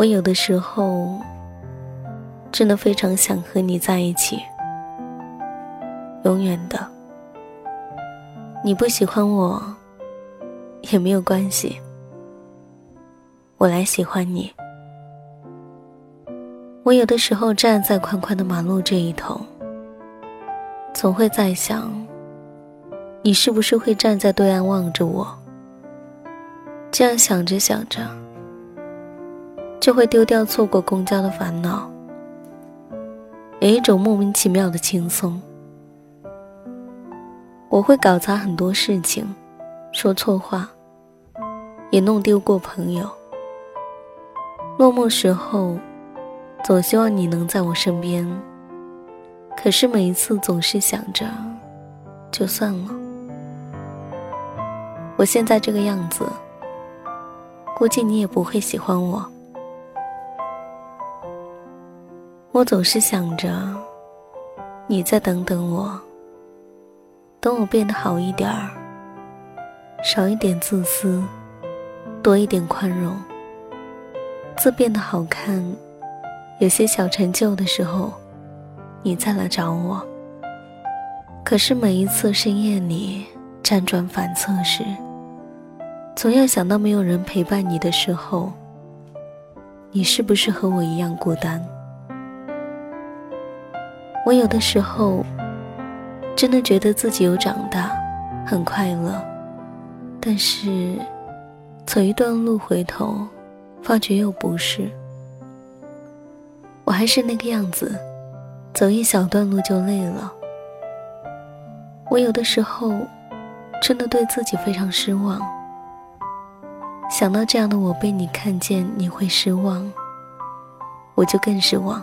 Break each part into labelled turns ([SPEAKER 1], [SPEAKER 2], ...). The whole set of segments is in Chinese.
[SPEAKER 1] 我有的时候真的非常想和你在一起，永远的。你不喜欢我也没有关系，我来喜欢你。我有的时候站在宽宽的马路这一头，总会在想，你是不是会站在对岸望着我？这样想着想着，就会丢掉错过公交的烦恼，有一种莫名其妙的轻松。我会搞砸很多事情，说错话，也弄丢过朋友。落寞时候，总希望你能在我身边，可是每一次总是想着，就算了。我现在这个样子。估计你也不会喜欢我。我总是想着，你再等等我，等我变得好一点儿，少一点自私，多一点宽容，字变得好看，有些小成就的时候，你再来找我。可是每一次深夜里辗转反侧时，总要想到没有人陪伴你的时候，你是不是和我一样孤单？我有的时候真的觉得自己有长大，很快乐，但是走一段路回头，发觉又不是。我还是那个样子，走一小段路就累了。我有的时候真的对自己非常失望。想到这样的我被你看见，你会失望，我就更失望。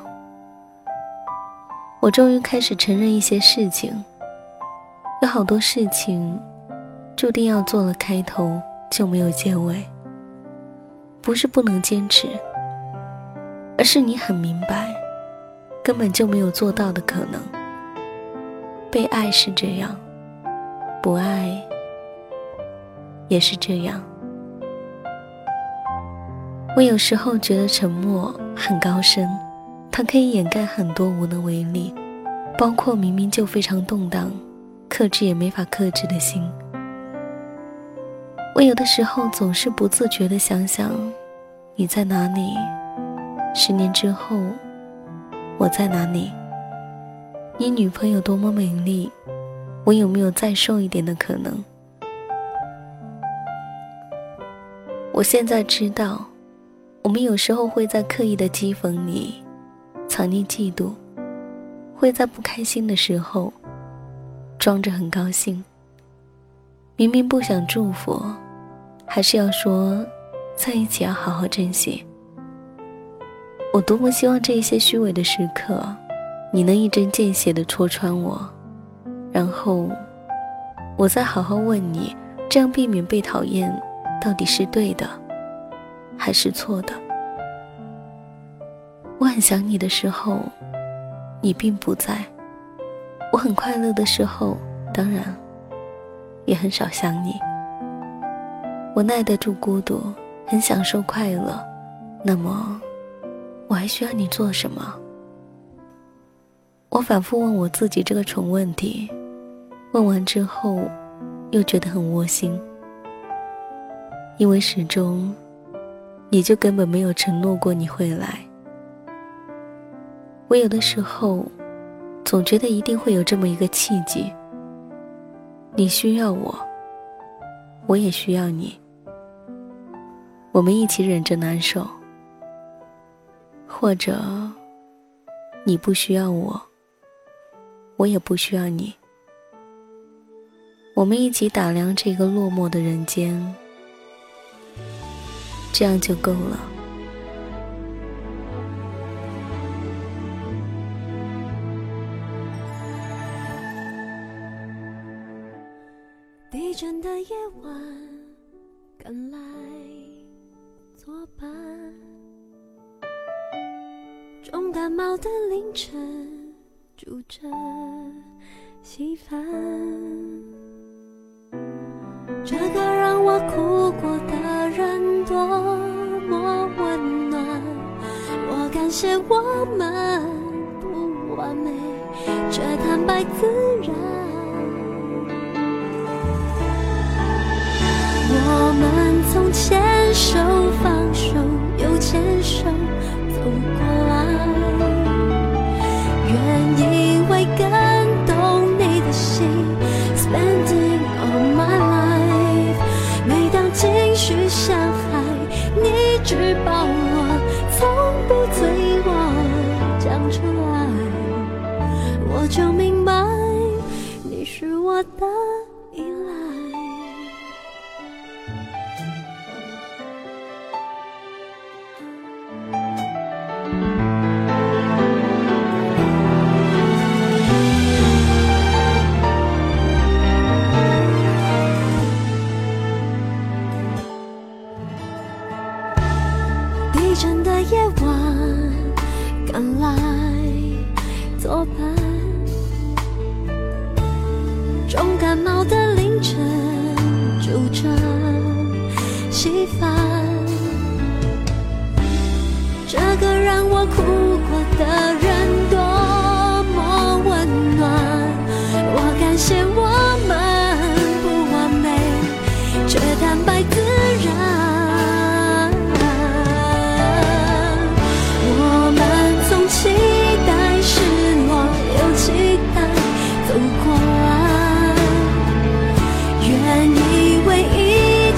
[SPEAKER 1] 我终于开始承认一些事情，有好多事情注定要做了开头就没有结尾。不是不能坚持，而是你很明白，根本就没有做到的可能。被爱是这样，不爱也是这样。我有时候觉得沉默很高深，它可以掩盖很多无能为力，包括明明就非常动荡、克制也没法克制的心。我有的时候总是不自觉地想想，你在哪里？十年之后，我在哪里？你女朋友多么美丽，我有没有再瘦一点的可能？我现在知道。我们有时候会在刻意的讥讽你藏匿嫉妒，会在不开心的时候装着很高兴。明明不想祝福，还是要说在一起要好好珍惜。我多么希望这一些虚伪的时刻，你能一针见血的戳穿我，然后我再好好问你，这样避免被讨厌，到底是对的？还是错的。很想你的时候，你并不在；我很快乐的时候，当然也很少想你。我耐得住孤独，很享受快乐，那么我还需要你做什么？我反复问我自己这个蠢问题，问完之后，又觉得很窝心，因为始终。你就根本没有承诺过你会来。我有的时候，总觉得一定会有这么一个契机。你需要我，我也需要你。我们一起忍着难受，或者你不需要我，我也不需要你。我们一起打量这个落寞的人间。这样就够了。
[SPEAKER 2] 赶来作伴；重感冒的凌晨，煮着稀饭。这个让我哭过的人多么温暖，我感谢我们不完美，却坦白自手走过来，愿意为更懂你的心，spending all my life。每当情绪像海，你只抱我，从不催我讲出来，我就明白你是我的重感冒的凌晨，煮着稀饭。这个让我哭过的人多么温暖，我感谢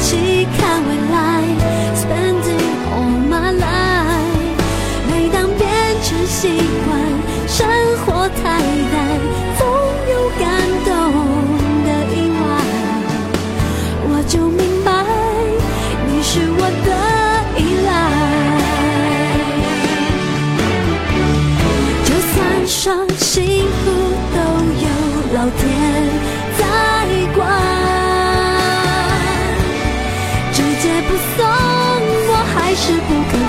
[SPEAKER 2] 一起看是不可。